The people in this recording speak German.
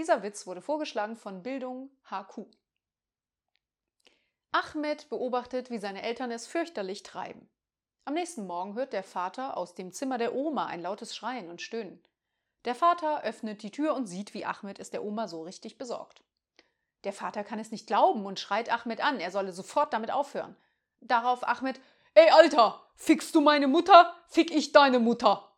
Dieser Witz wurde vorgeschlagen von Bildung HQ. Ahmed beobachtet, wie seine Eltern es fürchterlich treiben. Am nächsten Morgen hört der Vater aus dem Zimmer der Oma ein lautes Schreien und Stöhnen. Der Vater öffnet die Tür und sieht, wie Ahmed es der Oma so richtig besorgt. Der Vater kann es nicht glauben und schreit Ahmed an, er solle sofort damit aufhören. Darauf Ahmed, ey Alter, fickst du meine Mutter, fick ich deine Mutter.